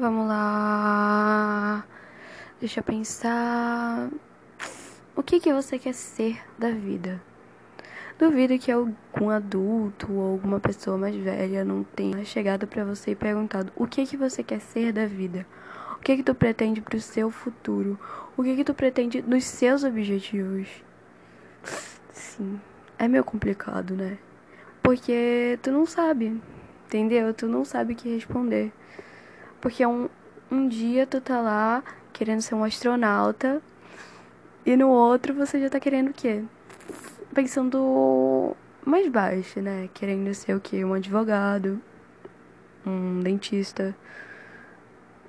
Vamos lá. Deixa eu pensar. O que que você quer ser da vida? Duvido que algum adulto ou alguma pessoa mais velha não tenha chegado para você e perguntado: "O que que você quer ser da vida? O que que tu pretende pro seu futuro? O que que tu pretende nos seus objetivos?" Sim, é meio complicado, né? Porque tu não sabe, entendeu? Tu não sabe o que responder. Porque um, um dia tu tá lá querendo ser um astronauta e no outro você já tá querendo o quê? Pensando mais baixo, né? Querendo ser o quê? Um advogado, um dentista,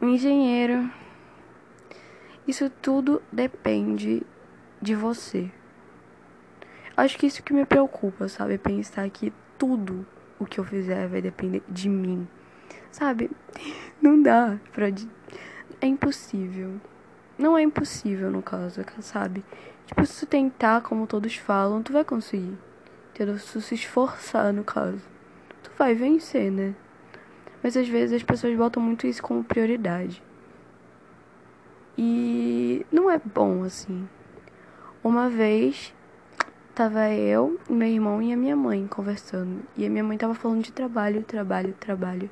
um engenheiro. Isso tudo depende de você. Acho que isso que me preocupa, sabe? Pensar que tudo o que eu fizer vai depender de mim. Sabe? Não dá pra. É impossível. Não é impossível, no caso, sabe? Tipo, se tu tentar, como todos falam, tu vai conseguir. Entendeu? Se tu se esforçar, no caso. Tu vai vencer, né? Mas às vezes as pessoas botam muito isso como prioridade. E não é bom assim. Uma vez tava eu, meu irmão e a minha mãe conversando. E a minha mãe tava falando de trabalho, trabalho, trabalho.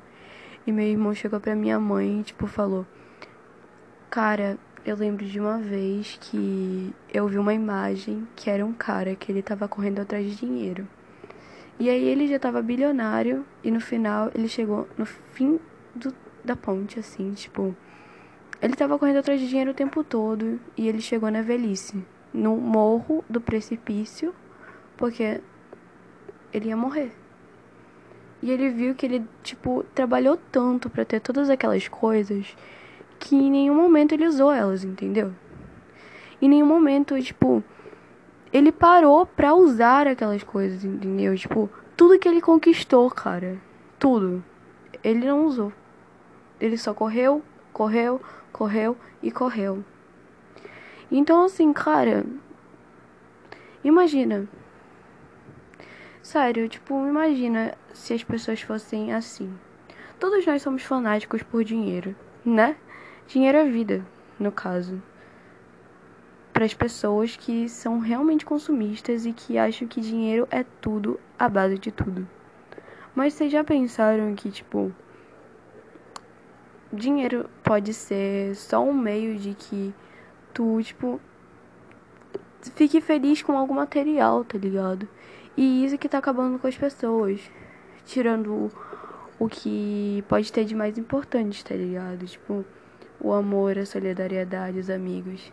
E meu irmão chegou pra minha mãe e, tipo, falou: Cara, eu lembro de uma vez que eu vi uma imagem que era um cara que ele tava correndo atrás de dinheiro. E aí ele já tava bilionário e no final ele chegou no fim do, da ponte, assim, tipo. Ele tava correndo atrás de dinheiro o tempo todo e ele chegou na velhice, no morro do precipício, porque ele ia morrer. E ele viu que ele, tipo, trabalhou tanto para ter todas aquelas coisas que em nenhum momento ele usou elas, entendeu? Em nenhum momento, tipo, ele parou pra usar aquelas coisas, entendeu? Tipo, tudo que ele conquistou, cara, tudo, ele não usou. Ele só correu, correu, correu e correu. Então, assim, cara, imagina Sério, tipo, imagina se as pessoas fossem assim. Todos nós somos fanáticos por dinheiro, né? Dinheiro é vida, no caso. Para as pessoas que são realmente consumistas e que acham que dinheiro é tudo, a base de tudo. Mas vocês já pensaram que, tipo, dinheiro pode ser só um meio de que tu, tipo, fique feliz com algum material, tá ligado? E isso que tá acabando com as pessoas. Tirando o que pode ter de mais importante, tá ligado? Tipo, o amor, a solidariedade, os amigos.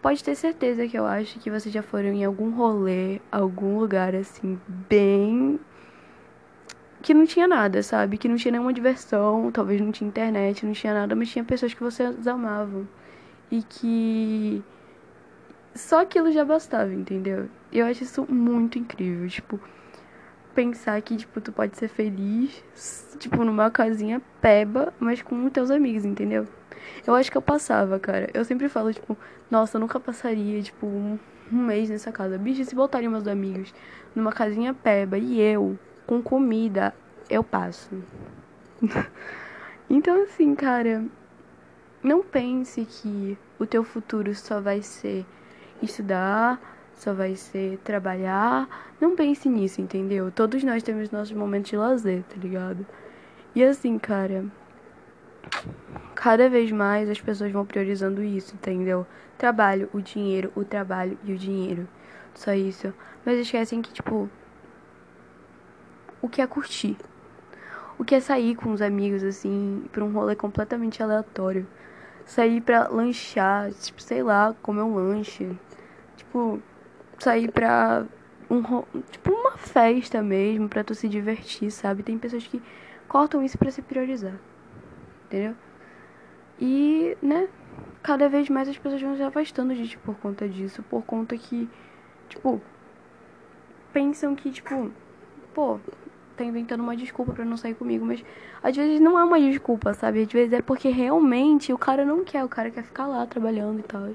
Pode ter certeza que eu acho que vocês já foram em algum rolê, algum lugar assim, bem. que não tinha nada, sabe? Que não tinha nenhuma diversão, talvez não tinha internet, não tinha nada, mas tinha pessoas que vocês amavam. E que. Só aquilo já bastava, entendeu? Eu acho isso muito incrível, tipo, pensar que, tipo, tu pode ser feliz, tipo, numa casinha peba, mas com os teus amigos, entendeu? Eu acho que eu passava, cara. Eu sempre falo, tipo, nossa, eu nunca passaria, tipo, um, um mês nessa casa. Bicho, se voltariam meus amigos numa casinha peba e eu, com comida, eu passo. então, assim, cara, não pense que o teu futuro só vai ser estudar, só vai ser trabalhar. Não pense nisso, entendeu? Todos nós temos nossos momentos de lazer, tá ligado? E assim, cara, cada vez mais as pessoas vão priorizando isso, entendeu? Trabalho, o dinheiro, o trabalho e o dinheiro. Só isso. Mas esquecem que, tipo, o que é curtir? O que é sair com os amigos, assim, pra um rolê completamente aleatório? Sair pra lanchar, tipo, sei lá, comer um lanche. Tipo, sair pra um, tipo uma festa mesmo, pra tu se divertir, sabe? Tem pessoas que cortam isso para se priorizar. Entendeu? E, né, cada vez mais as pessoas vão se afastando de por conta disso, por conta que, tipo, pensam que, tipo, pô, tá inventando uma desculpa para não sair comigo, mas às vezes não é uma desculpa, sabe? Às vezes é porque realmente o cara não quer, o cara quer ficar lá trabalhando e tal.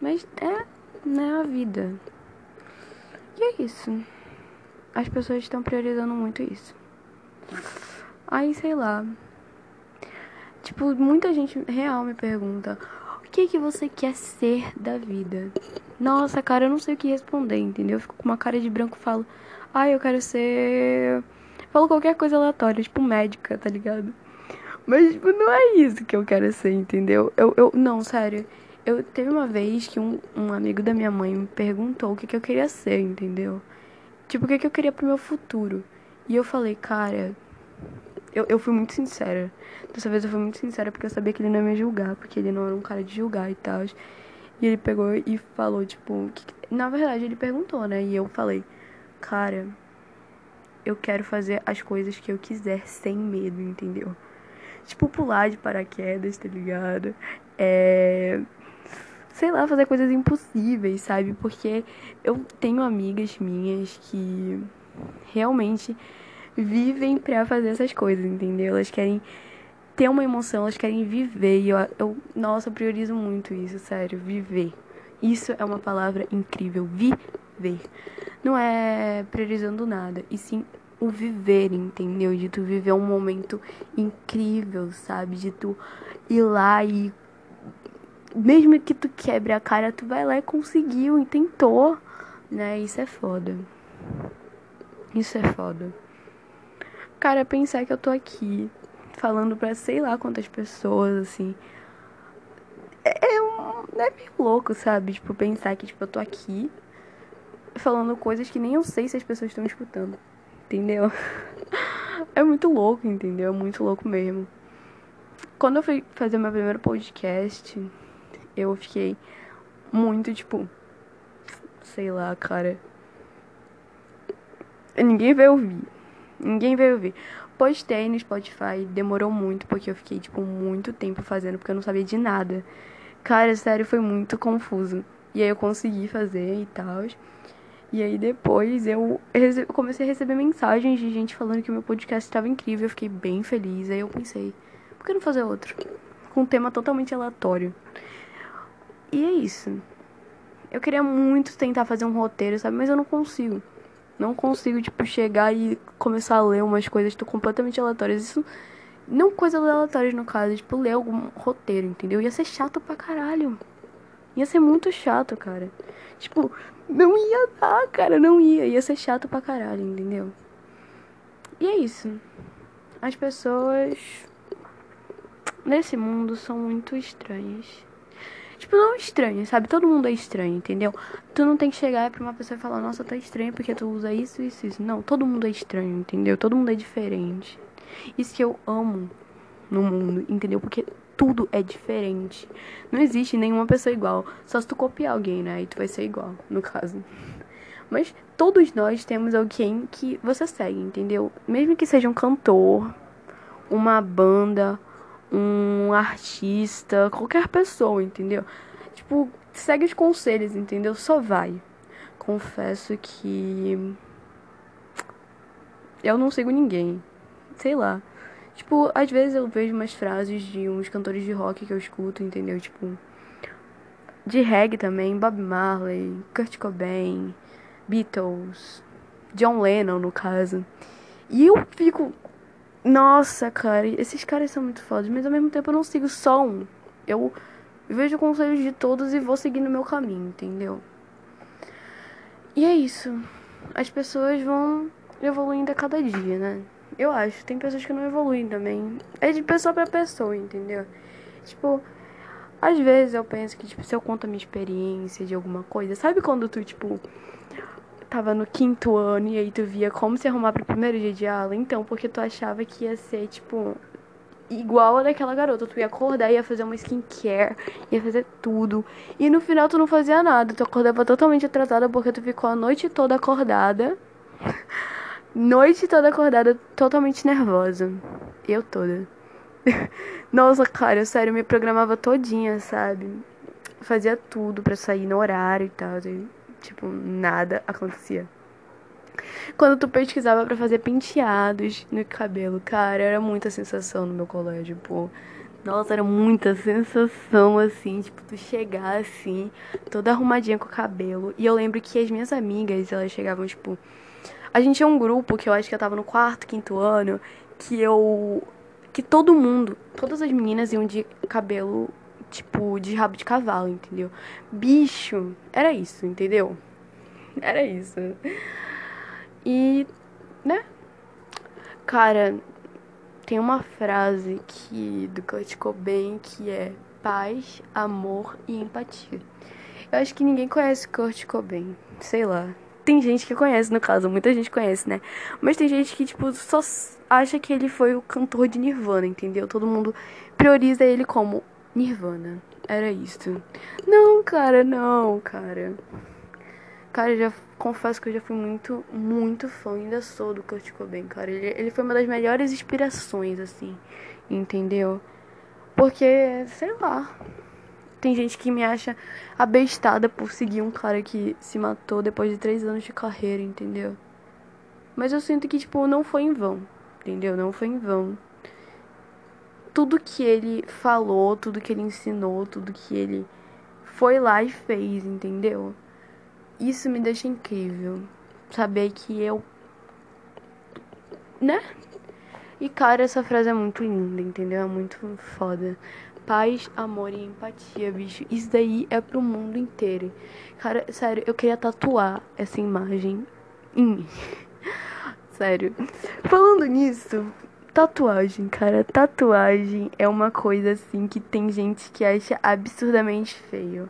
Mas é né, a vida. E é isso. As pessoas estão priorizando muito isso. Aí, sei lá. Tipo, muita gente real me pergunta: o que que você quer ser da vida? Nossa, cara, eu não sei o que responder, entendeu? Eu fico com uma cara de branco e falo: ah, eu quero ser. Falo qualquer coisa aleatória, tipo médica, tá ligado? Mas, tipo, não é isso que eu quero ser, entendeu? Eu, eu, não, sério. Eu teve uma vez que um, um amigo da minha mãe me perguntou o que, que eu queria ser, entendeu? Tipo, o que, que eu queria pro meu futuro. E eu falei, cara, eu, eu fui muito sincera. Dessa vez eu fui muito sincera porque eu sabia que ele não ia me julgar, porque ele não era um cara de julgar e tal. E ele pegou e falou, tipo, que, na verdade ele perguntou, né? E eu falei, cara, eu quero fazer as coisas que eu quiser sem medo, entendeu? Tipo, pular de paraquedas, tá ligado? É. Sei lá, fazer coisas impossíveis, sabe? Porque eu tenho amigas minhas que realmente vivem pra fazer essas coisas, entendeu? Elas querem ter uma emoção, elas querem viver. E eu, eu, nossa, eu priorizo muito isso, sério, viver. Isso é uma palavra incrível, viver. Não é priorizando nada, e sim o viver, entendeu? De tu viver um momento incrível, sabe? De tu ir lá e mesmo que tu quebre a cara, tu vai lá e conseguiu e tentou, né? Isso é foda. Isso é foda. Cara, pensar que eu tô aqui falando pra sei lá quantas pessoas, assim. É, é, um, é meio louco, sabe? Tipo, pensar que tipo, eu tô aqui falando coisas que nem eu sei se as pessoas estão escutando. Entendeu? É muito louco, entendeu? É muito louco mesmo. Quando eu fui fazer meu primeiro podcast, eu fiquei muito, tipo. Sei lá, cara. Ninguém vai ouvir. Ninguém veio ouvir. Postei no Spotify, demorou muito, porque eu fiquei, tipo, muito tempo fazendo, porque eu não sabia de nada. Cara, sério, foi muito confuso. E aí eu consegui fazer e tal. E aí depois eu comecei a receber mensagens de gente falando que meu podcast estava incrível. Eu fiquei bem feliz. Aí eu pensei, por que não fazer outro? Com um tema totalmente aleatório. E é isso. Eu queria muito tentar fazer um roteiro, sabe? Mas eu não consigo. Não consigo, tipo, chegar e começar a ler umas coisas tipo, completamente aleatórias. Isso. Não coisas aleatórias, no caso, tipo, ler algum roteiro, entendeu? Ia ser chato pra caralho. Ia ser muito chato, cara. Tipo, não ia dar, cara, não ia. Ia ser chato pra caralho, entendeu? E é isso. As pessoas nesse mundo são muito estranhas. Tipo, não estranho, sabe? Todo mundo é estranho, entendeu? Tu não tem que chegar pra uma pessoa e falar, nossa, tá estranho porque tu usa isso, isso, isso. Não, todo mundo é estranho, entendeu? Todo mundo é diferente. Isso que eu amo no mundo, entendeu? Porque tudo é diferente. Não existe nenhuma pessoa igual. Só se tu copiar alguém, né? Aí tu vai ser igual, no caso. Mas todos nós temos alguém que você segue, entendeu? Mesmo que seja um cantor, uma banda, um artista, qualquer pessoa, entendeu? Tipo, segue os conselhos, entendeu? Só vai. Confesso que eu não sigo ninguém. Sei lá. Tipo, às vezes eu vejo umas frases de uns cantores de rock que eu escuto, entendeu? Tipo, de reggae também, Bob Marley, Kurt Cobain, Beatles, John Lennon, no caso. E eu fico, nossa, cara, esses caras são muito fodas, mas ao mesmo tempo eu não sigo só um. Eu vejo conselhos de todos e vou seguir no meu caminho, entendeu? E é isso. As pessoas vão evoluindo a cada dia, né? Eu acho. Tem pessoas que não evoluem também. É de pessoa para pessoa, entendeu? Tipo, às vezes eu penso que, tipo, se eu conto a minha experiência de alguma coisa, sabe quando tu, tipo, tava no quinto ano e aí tu via como se arrumar pro primeiro dia de aula. Então, porque tu achava que ia ser, tipo, igual a daquela garota. Tu ia acordar, ia fazer uma skincare, ia fazer tudo. E no final tu não fazia nada. Tu acordava totalmente atrasada porque tu ficou a noite toda acordada. noite toda acordada, totalmente nervosa. Eu toda. Nossa, cara, eu sério, me programava todinha, sabe? Fazia tudo para sair no horário e tal. E Tipo, nada acontecia. Quando tu pesquisava para fazer penteados no cabelo, cara, era muita sensação no meu colégio, pô. Nossa, era muita sensação, assim, tipo, tu chegar assim, toda arrumadinha com o cabelo. E eu lembro que as minhas amigas, elas chegavam, tipo. A gente tinha um grupo que eu acho que eu tava no quarto, quinto ano, que eu que todo mundo, todas as meninas iam de cabelo, tipo, de rabo de cavalo, entendeu? Bicho, era isso, entendeu? Era isso. E, né? Cara, tem uma frase que do Kurt Cobain que é paz, amor e empatia. Eu acho que ninguém conhece Kurt Cobain, sei lá. Tem gente que conhece, no caso, muita gente conhece, né? Mas tem gente que, tipo, só acha que ele foi o cantor de Nirvana, entendeu? Todo mundo prioriza ele como Nirvana. Era isso. Não, cara, não, cara. Cara, já confesso que eu já fui muito, muito fã, ainda sou do Kurt Cobain, cara. Ele, ele foi uma das melhores inspirações, assim, entendeu? Porque, sei lá. Tem gente que me acha abestada por seguir um cara que se matou depois de três anos de carreira, entendeu? Mas eu sinto que, tipo, não foi em vão, entendeu? Não foi em vão. Tudo que ele falou, tudo que ele ensinou, tudo que ele foi lá e fez, entendeu? Isso me deixa incrível. Saber que eu. Né? E, cara, essa frase é muito linda, entendeu? É muito foda. Paz, amor e empatia, bicho. Isso daí é pro mundo inteiro. Cara, sério, eu queria tatuar essa imagem em mim. sério. Falando nisso, tatuagem, cara. Tatuagem é uma coisa assim que tem gente que acha absurdamente feio.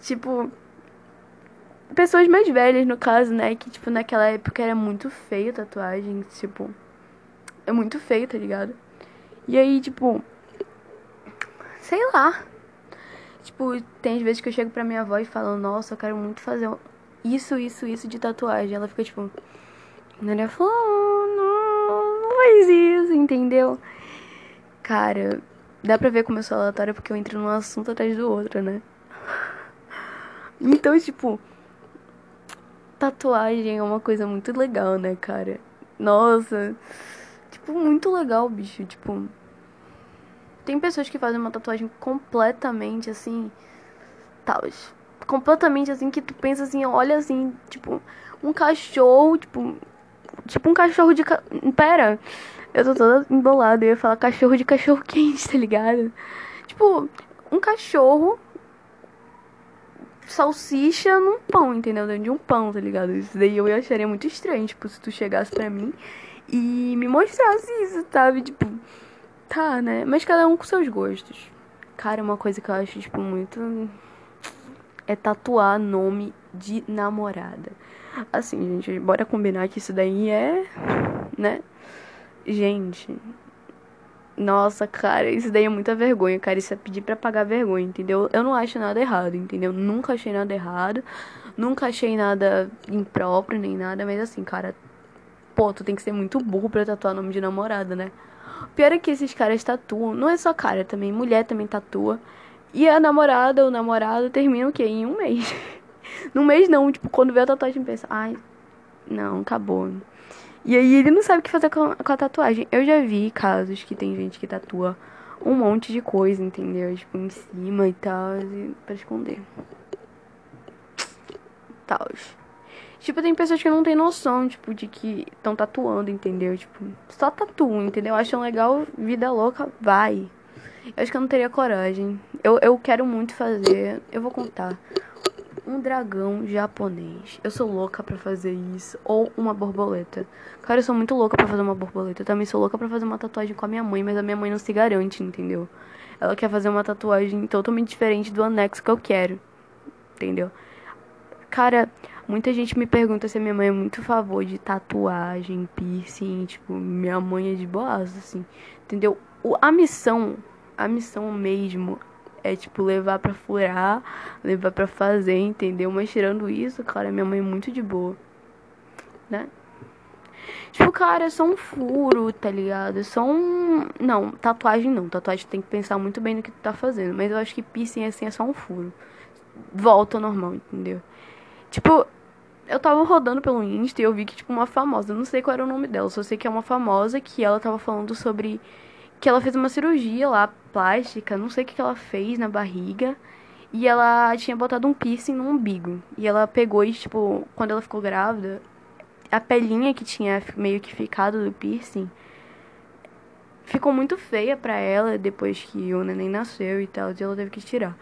Tipo, pessoas mais velhas, no caso, né? Que, tipo, naquela época era muito feio tatuagem. Tipo, é muito feio, tá ligado? E aí, tipo. Sei lá. Tipo, tem vezes que eu chego pra minha avó e falo, nossa, eu quero muito fazer isso, isso, isso de tatuagem. Ela fica tipo. Ela falou, não, não faz isso, entendeu? Cara, dá pra ver como eu sou aleatória porque eu entro num assunto atrás do outro, né? Então, tipo, tatuagem é uma coisa muito legal, né, cara? Nossa, tipo, muito legal, bicho. Tipo, tem pessoas que fazem uma tatuagem completamente assim, tal, completamente assim que tu pensa assim, olha assim, tipo, um cachorro, tipo, tipo um cachorro de ca... pera, eu tô toda embolada, eu ia falar cachorro de cachorro quente, tá ligado? Tipo, um cachorro salsicha num pão, entendeu? Dentro de um pão, tá ligado? Isso daí eu acharia muito estranho, tipo, se tu chegasse pra mim e me mostrasse isso, sabe? Tipo, tá, né? Mas cada um com seus gostos. Cara, uma coisa que eu acho, tipo, muito. É tatuar nome de namorada. Assim, gente, bora combinar que isso daí é. né? Gente, nossa, cara, isso daí é muita vergonha, cara. Isso é pedir pra pagar vergonha, entendeu? Eu não acho nada errado, entendeu? Nunca achei nada errado. Nunca achei nada impróprio, nem nada. Mas assim, cara, pô, tu tem que ser muito burro pra tatuar nome de namorada, né? O pior é que esses caras tatuam. Não é só cara também, mulher também tatua. E a namorada ou namorado termina o quê? Em um mês. Num mês não, tipo, quando vê a tatuagem pensa, ai, não, acabou. E aí ele não sabe o que fazer com, a tatuagem. Eu já vi casos que tem gente que tatua um monte de coisa, entendeu? Tipo, em cima e tal, e pra esconder. Tal. Tipo, tem pessoas que não tem noção, tipo, de que estão tatuando, entendeu? Tipo, só tatuam, entendeu? Acham legal, vida louca, vai. Eu acho que eu não teria coragem. Eu, eu quero muito fazer. Eu vou contar um dragão japonês. Eu sou louca para fazer isso. Ou uma borboleta. Cara, eu sou muito louca para fazer uma borboleta. Eu também sou louca para fazer uma tatuagem com a minha mãe, mas a minha mãe não se garante, entendeu? Ela quer fazer uma tatuagem totalmente diferente do anexo que eu quero. Entendeu? Cara, muita gente me pergunta se a minha mãe é muito a favor de tatuagem, piercing, tipo, minha mãe é de boas, assim. Entendeu? O, a missão, a missão mesmo é tipo levar pra furar, levar pra fazer, entendeu? Mas tirando isso, cara, minha mãe é muito de boa, né? Tipo, cara, é só um furo, tá ligado? É só um. Não, tatuagem não. Tatuagem tem que pensar muito bem no que tu tá fazendo. Mas eu acho que piercing assim é só um furo. Volta ao normal, entendeu? Tipo, eu tava rodando pelo Insta e eu vi que, tipo, uma famosa, não sei qual era o nome dela, só sei que é uma famosa que ela tava falando sobre que ela fez uma cirurgia lá, plástica, não sei o que, que ela fez na barriga. E ela tinha botado um piercing no umbigo. E ela pegou e, tipo, quando ela ficou grávida, a pelinha que tinha meio que ficado do piercing ficou muito feia pra ela depois que o neném nasceu e tal, e ela teve que tirar.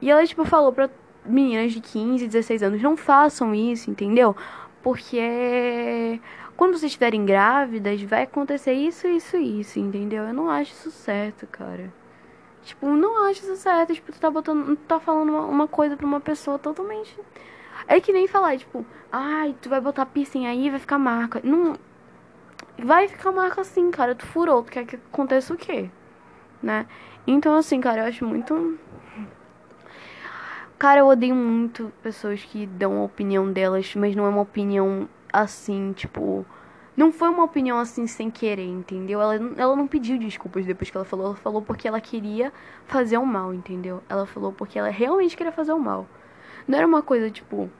E ela, tipo, falou pra meninas de 15, 16 anos, não façam isso, entendeu? Porque quando vocês estiverem grávidas, vai acontecer isso, isso, isso, entendeu? Eu não acho isso certo, cara. Tipo, não acho isso certo. Tipo, tu tá botando. Tu tá falando uma, uma coisa pra uma pessoa totalmente. É que nem falar, tipo, ai, tu vai botar piercing aí vai ficar marca. Não. Vai ficar marca assim, cara. Tu furou, tu quer que aconteça o quê? Né? Então, assim, cara, eu acho muito. Cara, eu odeio muito pessoas que dão a opinião delas, mas não é uma opinião assim, tipo. Não foi uma opinião assim sem querer, entendeu? Ela, ela não pediu desculpas depois que ela falou. Ela falou porque ela queria fazer o mal, entendeu? Ela falou porque ela realmente queria fazer o mal. Não era uma coisa tipo.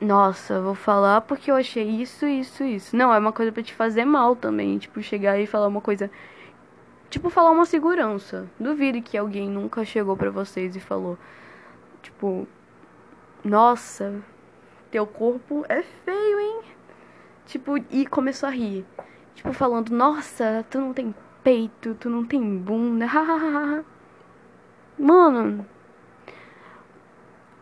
Nossa, vou falar porque eu achei isso, isso, isso. Não, é uma coisa para te fazer mal também. Tipo, chegar e falar uma coisa. Tipo, falar uma segurança. Duvido que alguém nunca chegou para vocês e falou. Tipo. Nossa, teu corpo é feio, hein? Tipo, e começou a rir. Tipo, falando, nossa, tu não tem peito, tu não tem bunda, Mano.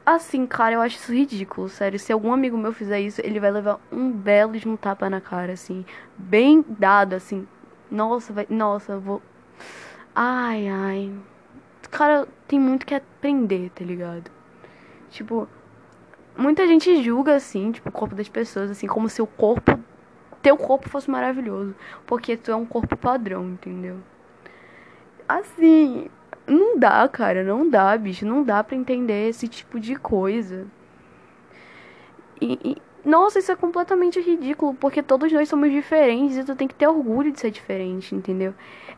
Assim, cara, eu acho isso ridículo, sério. Se algum amigo meu fizer isso, ele vai levar um belo de um tapa na cara, assim. Bem dado, assim. Nossa, vai. Nossa, eu vou. Ai, ai. Cara, tem muito que aprender, tá ligado? Tipo, muita gente julga, assim, tipo, o corpo das pessoas, assim, como se o corpo. Teu corpo fosse maravilhoso. Porque tu é um corpo padrão, entendeu? Assim, não dá, cara, não dá, bicho. Não dá pra entender esse tipo de coisa. E, e, nossa, isso é completamente ridículo, porque todos nós somos diferentes e tu tem que ter orgulho de ser diferente, entendeu?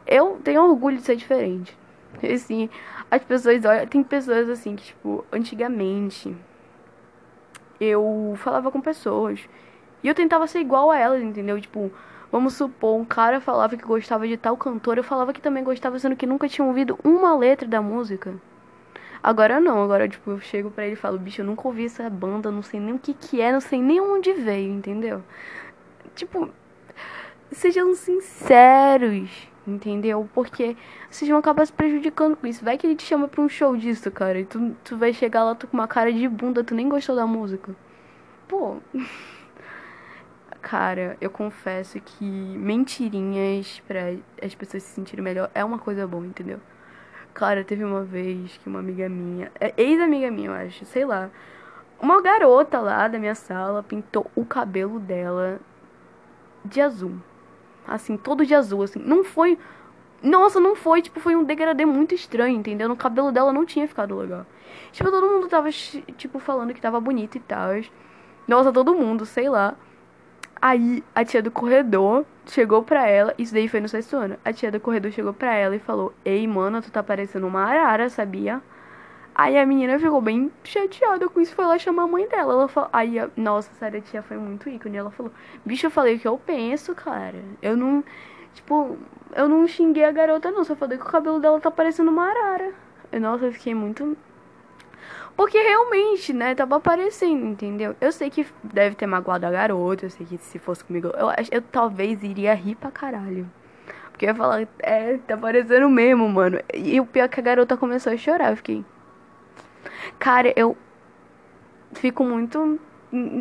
Eu tenho orgulho de ser diferente. Assim, as pessoas olham. Tem pessoas assim que, tipo, antigamente eu falava com pessoas. E eu tentava ser igual a elas, entendeu? Tipo, vamos supor, um cara falava que gostava de tal cantor, eu falava que também gostava, sendo que nunca tinha ouvido uma letra da música. Agora não, agora, tipo, eu chego pra ele e falo, bicho, eu nunca ouvi essa banda, não sei nem o que que é, não sei nem onde veio, entendeu? Tipo, sejam sinceros, entendeu? Porque vocês vão acabar se prejudicando com isso. Vai que ele te chama pra um show disso, cara. E tu, tu vai chegar lá tu com uma cara de bunda, tu nem gostou da música. Pô. Cara, eu confesso que mentirinhas para as pessoas se sentirem melhor é uma coisa boa, entendeu? Cara, teve uma vez que uma amiga minha, é, ex-amiga minha, eu acho, sei lá, uma garota lá da minha sala pintou o cabelo dela de azul assim, todo de azul, assim. Não foi. Nossa, não foi, tipo, foi um degradê muito estranho, entendeu? No cabelo dela não tinha ficado legal. Tipo, todo mundo tava, tipo, falando que tava bonito e tal. Nossa, todo mundo, sei lá. Aí, a tia do corredor chegou pra ela, isso daí foi no sexto ano. A tia do corredor chegou pra ela e falou: Ei, mana, tu tá parecendo uma arara, sabia? Aí a menina ficou bem chateada com isso, foi lá chamar a mãe dela. Ela falou, aí, a... nossa, sério, a tia foi muito ícone. Ela falou, bicho, eu falei o que eu penso, cara. Eu não, tipo, eu não xinguei a garota, não. Só falei que o cabelo dela tá parecendo uma arara. E, nossa, eu fiquei muito. Porque realmente, né, tava aparecendo, entendeu? Eu sei que deve ter magoado a garota, eu sei que se fosse comigo, eu, eu talvez iria rir pra caralho. Porque eu ia falar, é, tá parecendo mesmo, mano. E o pior é que a garota começou a chorar, eu fiquei. Cara, eu fico muito.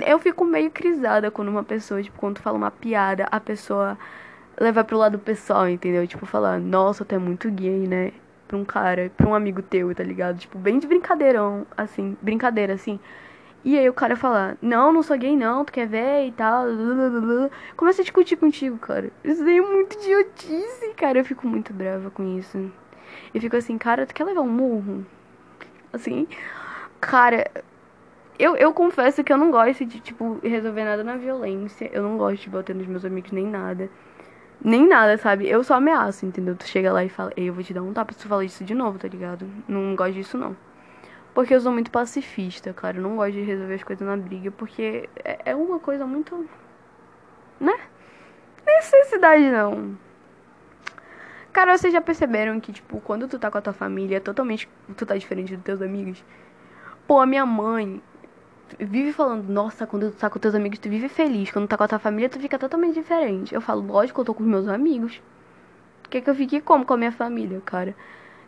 Eu fico meio crisada quando uma pessoa, tipo, quando fala uma piada, a pessoa leva pro lado pessoal, entendeu? Tipo, falar, nossa, tu é muito gay, né? Pra um cara, pra um amigo teu, tá ligado? Tipo, bem de brincadeirão, assim, brincadeira, assim. E aí o cara falar, não, não sou gay não, tu quer ver e tal. Começa a discutir contigo, cara. Isso daí é muito idiotice, cara. Eu fico muito brava com isso. Eu fico assim, cara, tu quer levar um murro? Assim, cara, eu, eu confesso que eu não gosto de, tipo, resolver nada na violência. Eu não gosto de bater nos meus amigos nem nada. Nem nada, sabe? Eu só ameaço, entendeu? Tu chega lá e fala, Ei, eu vou te dar um tapa se tu falar isso de novo, tá ligado? Não gosto disso, não. Porque eu sou muito pacifista, cara. Eu não gosto de resolver as coisas na briga, porque é, é uma coisa muito. né? Necessidade não. Cara, vocês já perceberam que, tipo, quando tu tá com a tua família, totalmente tu tá diferente dos teus amigos? Pô, a minha mãe vive falando, nossa, quando tu tá com teus amigos, tu vive feliz. Quando tu tá com a tua família, tu fica totalmente diferente. Eu falo, lógico, eu tô com os meus amigos. que, que eu fiquei como com a minha família, cara?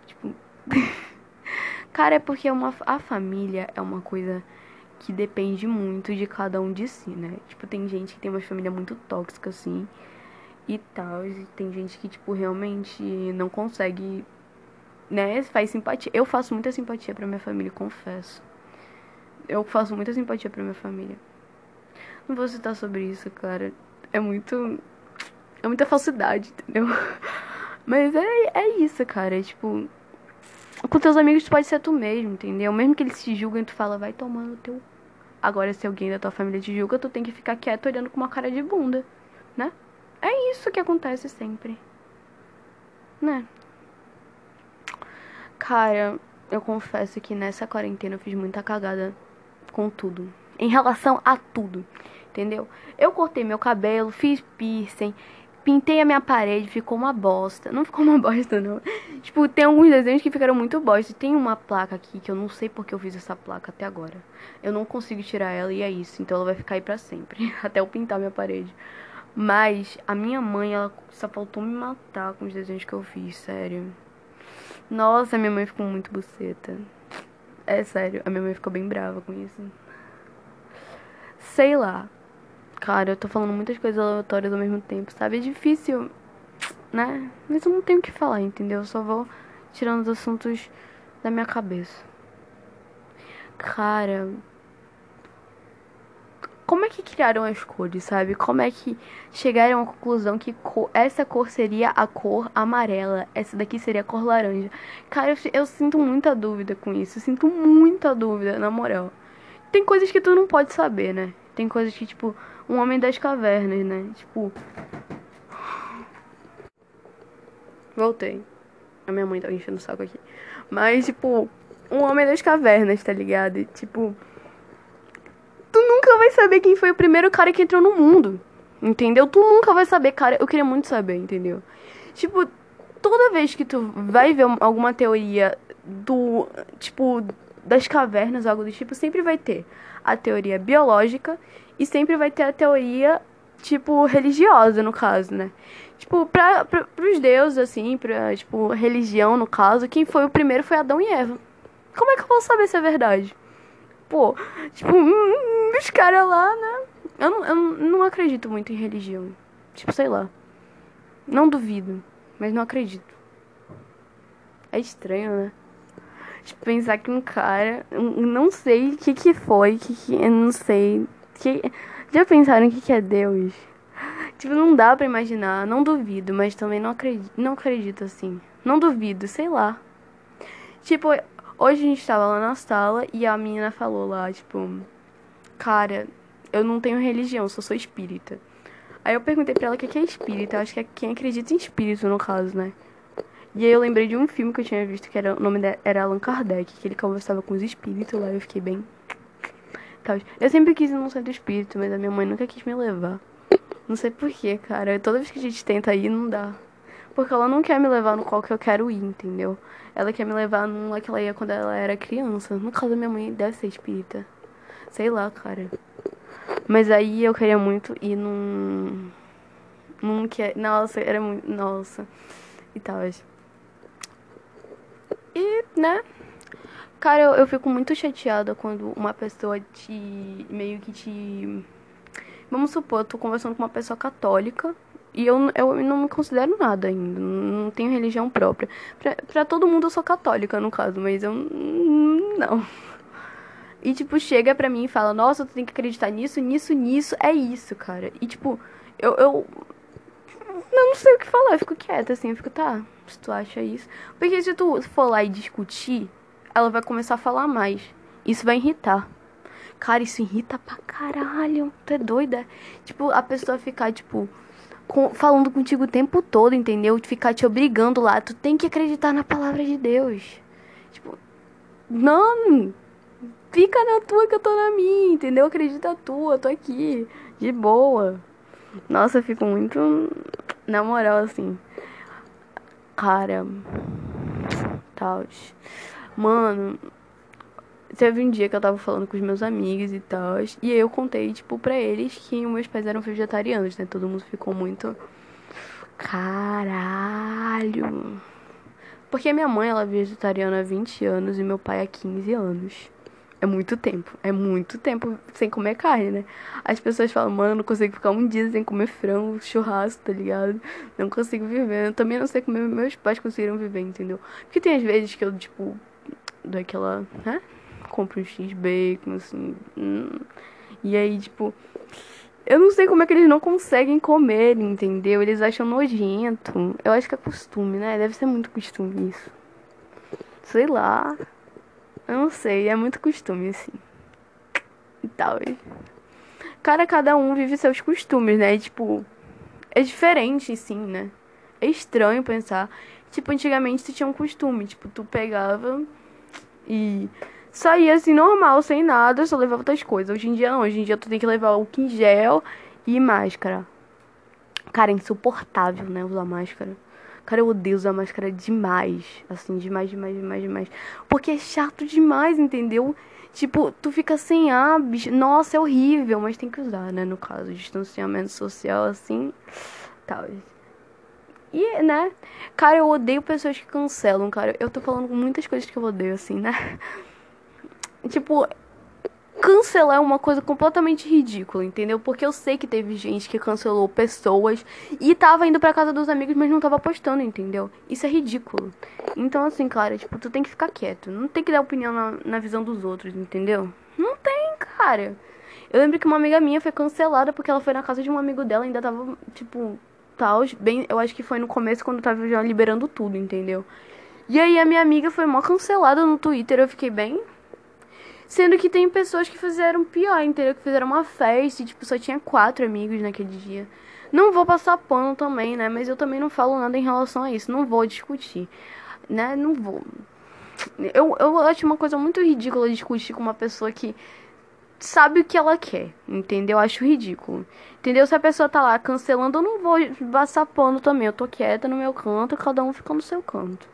Tipo. cara, é porque uma, a família é uma coisa que depende muito de cada um de si, né? Tipo, tem gente que tem uma família muito tóxica, assim, e tal. E tem gente que, tipo, realmente não consegue, né? Faz simpatia. Eu faço muita simpatia pra minha família, confesso. Eu faço muita simpatia pra minha família. Não vou citar sobre isso, cara. É muito. É muita falsidade, entendeu? Mas é, é isso, cara. É, tipo. Com teus amigos tu pode ser tu mesmo, entendeu? Mesmo que eles te julguem, tu fala, vai tomar no teu Agora, se alguém da tua família te julga, tu tem que ficar quieto olhando com uma cara de bunda, né? É isso que acontece sempre. Né? Cara, eu confesso que nessa quarentena eu fiz muita cagada com tudo. Em relação a tudo. Entendeu? Eu cortei meu cabelo, fiz piercing, Pintei a minha parede, ficou uma bosta. Não ficou uma bosta, não. Tipo, tem alguns desenhos que ficaram muito bosta. Tem uma placa aqui que eu não sei porque eu fiz essa placa até agora. Eu não consigo tirar ela e é isso. Então ela vai ficar aí pra sempre. Até eu pintar minha parede. Mas a minha mãe, ela só faltou me matar com os desenhos que eu fiz, sério. Nossa, minha mãe ficou muito buceta. É sério, a minha mãe ficou bem brava com isso. Sei lá. Cara, eu tô falando muitas coisas aleatórias ao mesmo tempo, sabe? É difícil, né? Mas eu não tenho o que falar, entendeu? Eu só vou tirando os assuntos da minha cabeça. Cara. Como é que criaram as cores, sabe? Como é que chegaram à conclusão que essa cor seria a cor amarela, essa daqui seria a cor laranja? Cara, eu, eu sinto muita dúvida com isso. Sinto muita dúvida, na moral. Tem coisas que tu não pode saber, né? Tem coisas que, tipo, um homem das cavernas, né? Tipo. Voltei. A minha mãe tá enchendo o saco aqui. Mas, tipo, um homem das cavernas, tá ligado? Tipo. Tu nunca vai saber quem foi o primeiro cara que entrou no mundo. Entendeu? Tu nunca vai saber, cara. Eu queria muito saber, entendeu? Tipo, toda vez que tu vai ver alguma teoria do. Tipo, das cavernas, algo do tipo, sempre vai ter a teoria biológica e sempre vai ter a teoria, tipo, religiosa, no caso, né? Tipo, pra, pra, pros deuses, assim, pra, tipo, religião, no caso, quem foi o primeiro foi Adão e Eva. Como é que eu vou saber se é verdade? Pô, tipo, hum, hum, os caras lá, né? Eu não, eu não acredito muito em religião. Tipo, sei lá. Não duvido, mas não acredito. É estranho, né? Tipo, pensar que um cara. Não sei o que que foi, que que. Eu não sei. Que, já pensaram o que, que é Deus? Tipo, não dá pra imaginar. Não duvido, mas também não acredito, não acredito assim. Não duvido, sei lá. Tipo, hoje a gente tava lá na sala e a menina falou lá, tipo, cara, eu não tenho religião, só sou espírita. Aí eu perguntei pra ela o que é espírita. Acho que é quem acredita em espírito, no caso, né? E aí eu lembrei de um filme que eu tinha visto que era o nome era Allan Kardec, que ele conversava com os espíritos lá, eu fiquei bem. Eu sempre quis ir num centro espírito, mas a minha mãe nunca quis me levar. Não sei porquê, cara. Toda vez que a gente tenta ir, não dá. Porque ela não quer me levar no qual que eu quero ir, entendeu? Ela quer me levar num lá que ela ia quando ela era criança. No caso da minha mãe, deve ser espírita. Sei lá, cara. Mas aí eu queria muito ir num. Num que. É, nossa, era muito. Nossa. E tal. E, né? Cara, eu, eu fico muito chateada quando uma pessoa te. meio que te. Vamos supor, eu tô conversando com uma pessoa católica e eu, eu não me considero nada ainda, não tenho religião própria. Pra, pra todo mundo eu sou católica, no caso, mas eu. não. E, tipo, chega pra mim e fala: Nossa, tu tem que acreditar nisso, nisso, nisso. É isso, cara. E, tipo, eu. eu não sei o que falar, eu fico quieta assim, eu fico, tá, se tu acha isso. Porque se tu for lá e discutir, ela vai começar a falar mais. Isso vai irritar. Cara, isso irrita pra caralho. Tu é doida? Tipo, a pessoa ficar, tipo, com, falando contigo o tempo todo, entendeu? Ficar te obrigando lá. Tu tem que acreditar na palavra de Deus. Tipo, não. Fica na tua que eu tô na minha, entendeu? Acredita tua, tô aqui. De boa. Nossa, eu fico muito. Na moral, assim. Cara. Tal. Mano, teve um dia que eu tava falando com os meus amigos e tal. E eu contei, tipo, pra eles que meus pais eram vegetarianos, né? Todo mundo ficou muito. Caralho. Porque minha mãe, ela é vegetariana há 20 anos e meu pai há 15 anos. É muito tempo. É muito tempo sem comer carne, né? As pessoas falam, mano, não consigo ficar um dia sem comer frango, churrasco, tá ligado? Não consigo viver. Eu também não sei como meus pais conseguiram viver, entendeu? Porque tem às vezes que eu, tipo, dou aquela, né? Compro um X-Bacon, assim. Hum, e aí, tipo. Eu não sei como é que eles não conseguem comer, entendeu? Eles acham nojento. Eu acho que é costume, né? Deve ser muito costume isso. Sei lá. Eu não sei, é muito costume, assim. E tal. Cara, cada um vive seus costumes, né? E, tipo, é diferente, sim, né? É estranho pensar. Tipo, antigamente tu tinha um costume, tipo, tu pegava e saía assim normal, sem nada, só levava outras coisas. Hoje em dia não, hoje em dia tu tem que levar o gel e máscara. Cara, é insuportável, né, usar máscara. Cara, eu odeio usar máscara demais. Assim, demais, demais, demais, demais. Porque é chato demais, entendeu? Tipo, tu fica sem ar, bicho. Nossa, é horrível, mas tem que usar, né? No caso, distanciamento social, assim. Tal. E, né? Cara, eu odeio pessoas que cancelam, cara. Eu tô falando muitas coisas que eu odeio, assim, né? Tipo, cancelar é uma coisa completamente ridícula, entendeu? Porque eu sei que teve gente que cancelou pessoas e tava indo pra casa dos amigos, mas não tava postando, entendeu? Isso é ridículo. Então, assim, cara, tipo, tu tem que ficar quieto. Não tem que dar opinião na, na visão dos outros, entendeu? Não tem, cara. Eu lembro que uma amiga minha foi cancelada porque ela foi na casa de um amigo dela ainda tava, tipo, tal, bem, eu acho que foi no começo quando tava já liberando tudo, entendeu? E aí a minha amiga foi mó cancelada no Twitter, eu fiquei bem, Sendo que tem pessoas que fizeram pior, entendeu? Que fizeram uma festa e, tipo, só tinha quatro amigos naquele dia. Não vou passar pano também, né? Mas eu também não falo nada em relação a isso. Não vou discutir, né? Não vou. Eu, eu acho uma coisa muito ridícula discutir com uma pessoa que sabe o que ela quer, entendeu? Eu acho ridículo. Entendeu? Se a pessoa tá lá cancelando, eu não vou passar pano também. Eu tô quieta no meu canto, cada um fica no seu canto.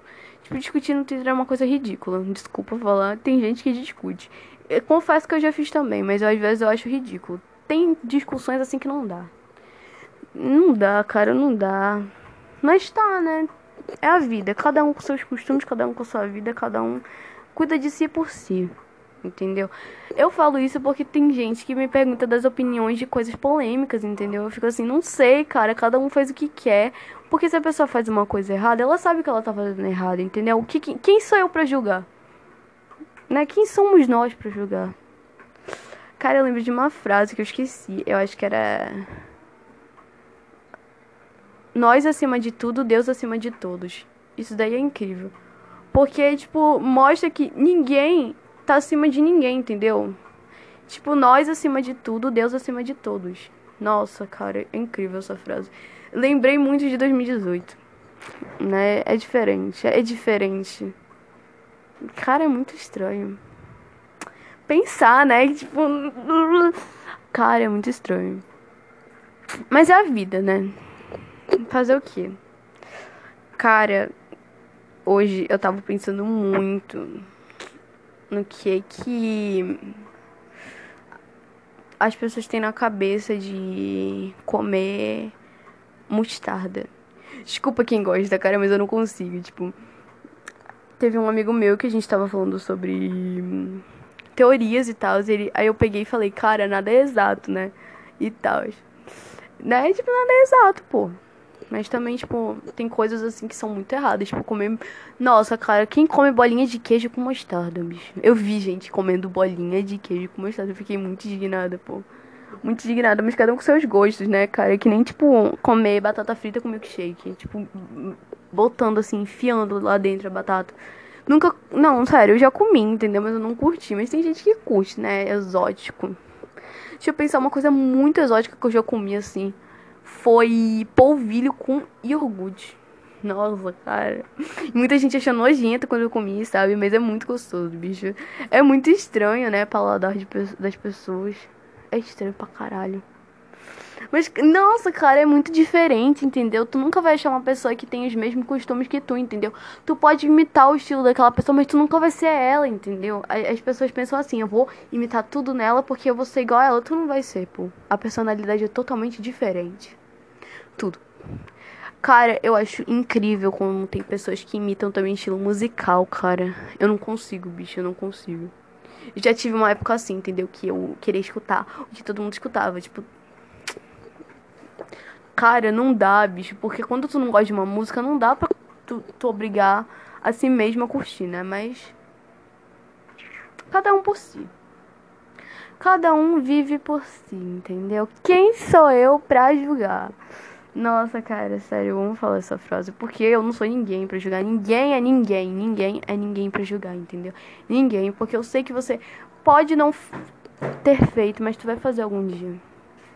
Tipo, discutir no Twitter é uma coisa ridícula. Desculpa falar, tem gente que discute. Eu confesso que eu já fiz também, mas às vezes eu acho ridículo. Tem discussões assim que não dá. Não dá, cara, não dá. Mas tá, né? É a vida. Cada um com seus costumes, cada um com sua vida, cada um cuida de si por si. Entendeu? Eu falo isso porque tem gente que me pergunta das opiniões de coisas polêmicas, entendeu? Eu fico assim, não sei, cara, cada um faz o que quer. Porque se a pessoa faz uma coisa errada, ela sabe que ela tá fazendo errado, entendeu? Que, quem sou eu para julgar? Né? Quem somos nós para julgar? Cara, eu lembro de uma frase que eu esqueci. Eu acho que era. Nós acima de tudo, Deus acima de todos. Isso daí é incrível. Porque, tipo, mostra que ninguém tá acima de ninguém, entendeu? Tipo, nós acima de tudo, Deus acima de todos. Nossa, cara, é incrível essa frase lembrei muito de 2018. Né? É diferente, é diferente. Cara, é muito estranho. Pensar, né? Tipo. Cara, é muito estranho. Mas é a vida, né? Fazer o quê? Cara, hoje eu tava pensando muito no que que as pessoas têm na cabeça de comer mostarda. Desculpa quem gosta, cara, mas eu não consigo. Tipo, teve um amigo meu que a gente tava falando sobre hum, teorias e tal. Aí eu peguei e falei, cara, nada é exato, né? E tal. Né? Tipo, nada é exato, pô. Mas também, tipo, tem coisas assim que são muito erradas. Tipo, comer. Nossa, cara, quem come bolinha de queijo com mostarda, bicho? Eu vi gente comendo bolinha de queijo com mostarda. Eu fiquei muito indignada, pô muito indignada, mas cada um com seus gostos, né, cara? É que nem, tipo, comer batata frita com milkshake. Tipo, botando assim, enfiando lá dentro a batata. Nunca. Não, sério, eu já comi, entendeu? Mas eu não curti. Mas tem gente que curte, né? Exótico. Deixa eu pensar uma coisa muito exótica que eu já comi, assim. Foi polvilho com iogurte. Nossa, cara. Muita gente achou nojento quando eu comi, sabe? Mas é muito gostoso, bicho. É muito estranho, né? Paladar de, das pessoas é estranho pra caralho. Mas, nossa, cara, é muito diferente, entendeu? Tu nunca vai achar uma pessoa que tem os mesmos costumes que tu, entendeu? Tu pode imitar o estilo daquela pessoa, mas tu nunca vai ser ela, entendeu? As pessoas pensam assim, eu vou imitar tudo nela porque eu vou ser igual a ela. Tu não vai ser, pô. A personalidade é totalmente diferente. Tudo. Cara, eu acho incrível como tem pessoas que imitam também estilo musical, cara. Eu não consigo, bicho, eu não consigo. Já tive uma época assim, entendeu? Que eu queria escutar o que todo mundo escutava. Tipo. Cara, não dá, bicho. Porque quando tu não gosta de uma música, não dá pra tu, tu obrigar a si mesmo a curtir, né? Mas. Cada um por si. Cada um vive por si, entendeu? Quem sou eu pra julgar? Nossa, cara, sério, vamos falar essa frase. Porque eu não sou ninguém para julgar. Ninguém é ninguém. Ninguém é ninguém para julgar, entendeu? Ninguém. Porque eu sei que você pode não ter feito, mas tu vai fazer algum dia.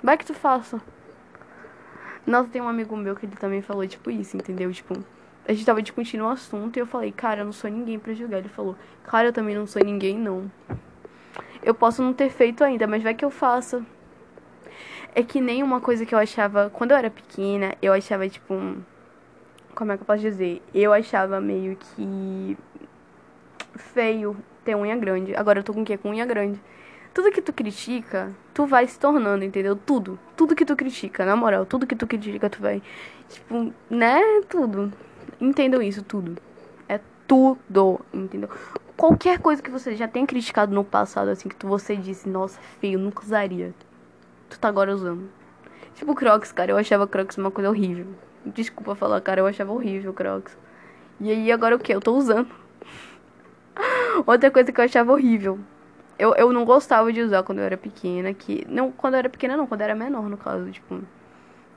Vai que tu faça. Nossa, tem um amigo meu que ele também falou, tipo, isso, entendeu? Tipo, a gente tava discutindo um assunto e eu falei, cara, eu não sou ninguém para julgar. Ele falou, cara, eu também não sou ninguém, não. Eu posso não ter feito ainda, mas vai que eu faça. É que nem uma coisa que eu achava. Quando eu era pequena, eu achava, tipo. Como é que eu posso dizer? Eu achava meio que. feio ter unha grande. Agora eu tô com o quê? Com unha grande. Tudo que tu critica, tu vai se tornando, entendeu? Tudo. Tudo que tu critica, na moral, tudo que tu critica, tu vai. Tipo, né? Tudo. Entendam isso, tudo. É tudo, entendeu? Qualquer coisa que você já tenha criticado no passado, assim, que tu, você disse, nossa, feio, nunca usaria tu tá agora usando. Tipo Crocs, cara, eu achava Crocs uma coisa horrível. Desculpa falar, cara, eu achava horrível Crocs. E aí agora o que? Eu tô usando. Outra coisa que eu achava horrível. Eu, eu não gostava de usar quando eu era pequena, que. Não, quando eu era pequena não, quando eu era menor, no caso, tipo.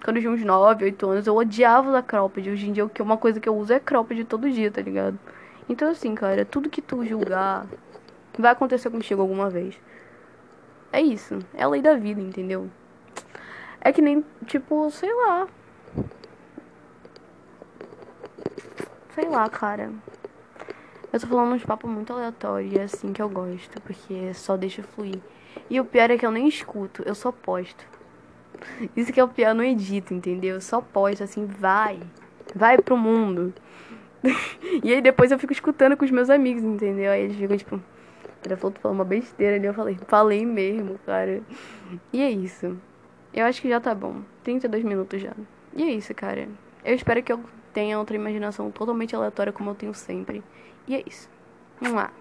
Quando eu tinha uns 9, 8 anos, eu odiava usar cropped. Hoje em dia, uma coisa que eu uso é cropped todo dia, tá ligado? Então, assim, cara, tudo que tu julgar vai acontecer contigo alguma vez. É isso. É a lei da vida, entendeu? É que nem, tipo, sei lá. Sei lá, cara. Eu tô falando uns papos muito aleatórios assim que eu gosto, porque só deixa fluir. E o pior é que eu nem escuto, eu só posto. Isso que é o pior, eu não edito, entendeu? Eu só posto, assim, vai. Vai pro mundo. e aí depois eu fico escutando com os meus amigos, entendeu? Aí eles ficam tipo. Ele falou, tu falou uma besteira ali. Eu falei, falei mesmo, cara. E é isso. Eu acho que já tá bom. 32 minutos já. E é isso, cara. Eu espero que eu tenha outra imaginação totalmente aleatória como eu tenho sempre. E é isso. Vamos lá.